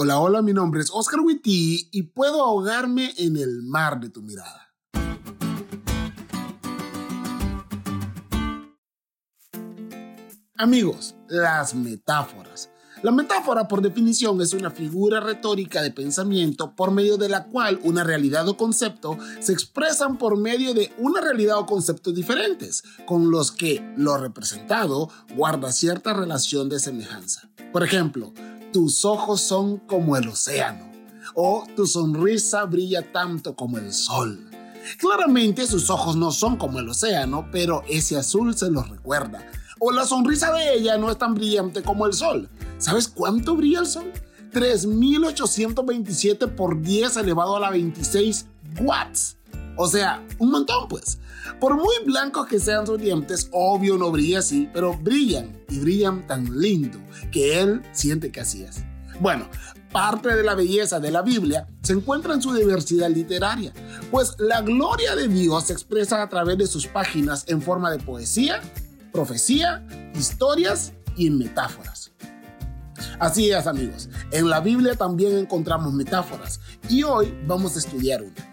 Hola, hola, mi nombre es Oscar Witty y puedo ahogarme en el mar de tu mirada. Amigos, las metáforas. La metáfora, por definición, es una figura retórica de pensamiento por medio de la cual una realidad o concepto se expresan por medio de una realidad o conceptos diferentes, con los que lo representado guarda cierta relación de semejanza. Por ejemplo, tus ojos son como el océano, o tu sonrisa brilla tanto como el sol. Claramente sus ojos no son como el océano, pero ese azul se los recuerda. O la sonrisa de ella no es tan brillante como el sol. ¿Sabes cuánto brilla el sol? 3827 por 10 elevado a la 26 watts. O sea, un montón pues. Por muy blancos que sean sus dientes, obvio no brilla así, pero brillan y brillan tan lindo que él siente que así es. Bueno, parte de la belleza de la Biblia se encuentra en su diversidad literaria, pues la gloria de Dios se expresa a través de sus páginas en forma de poesía, profecía, historias y metáforas. Así es amigos, en la Biblia también encontramos metáforas y hoy vamos a estudiar una.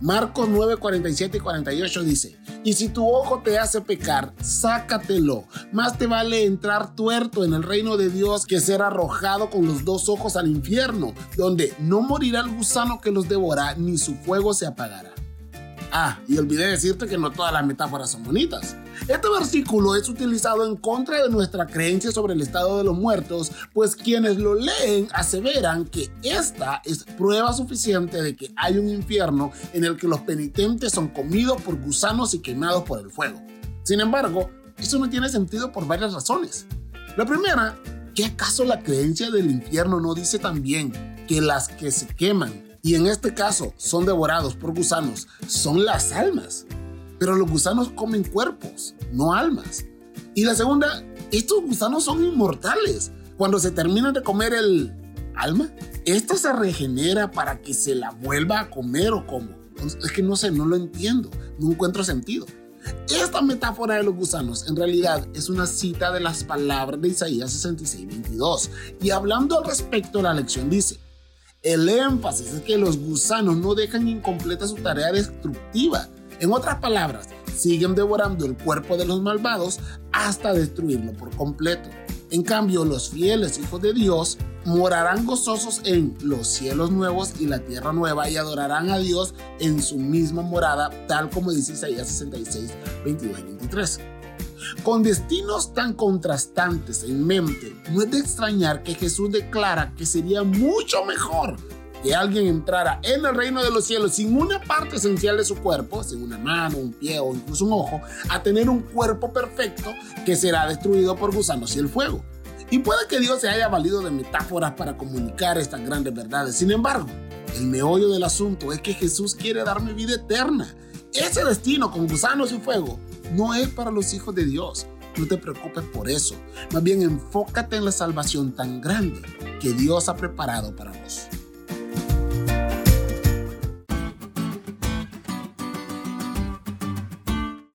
Marcos 9, 47 y 48 dice, y si tu ojo te hace pecar, sácatelo. Más te vale entrar tuerto en el reino de Dios que ser arrojado con los dos ojos al infierno, donde no morirá el gusano que los devora, ni su fuego se apagará. Ah, y olvidé decirte que no todas las metáforas son bonitas. Este versículo es utilizado en contra de nuestra creencia sobre el estado de los muertos, pues quienes lo leen aseveran que esta es prueba suficiente de que hay un infierno en el que los penitentes son comidos por gusanos y quemados por el fuego. Sin embargo, eso no tiene sentido por varias razones. La primera, ¿qué acaso la creencia del infierno no dice también que las que se queman y en este caso son devorados por gusanos, son las almas. Pero los gusanos comen cuerpos, no almas. Y la segunda, estos gusanos son inmortales. Cuando se terminan de comer el alma, esta se regenera para que se la vuelva a comer o como. Es que no sé, no lo entiendo, no encuentro sentido. Esta metáfora de los gusanos en realidad es una cita de las palabras de Isaías 66, 22. Y hablando al respecto, la lección dice, el énfasis es que los gusanos no dejan incompleta su tarea destructiva. En otras palabras, siguen devorando el cuerpo de los malvados hasta destruirlo por completo. En cambio, los fieles hijos de Dios morarán gozosos en los cielos nuevos y la tierra nueva y adorarán a Dios en su misma morada, tal como dice Isaías 66, 22 y 23. Con destinos tan contrastantes en mente, no es de extrañar que Jesús declara que sería mucho mejor que alguien entrara en el reino de los cielos sin una parte esencial de su cuerpo, sin una mano, un pie o incluso un ojo, a tener un cuerpo perfecto que será destruido por gusanos y el fuego. Y puede que Dios se haya valido de metáforas para comunicar estas grandes verdades. Sin embargo, el meollo del asunto es que Jesús quiere darme vida eterna. Ese destino con gusanos y fuego no es para los hijos de Dios. No te preocupes por eso. Más bien enfócate en la salvación tan grande que Dios ha preparado para vos.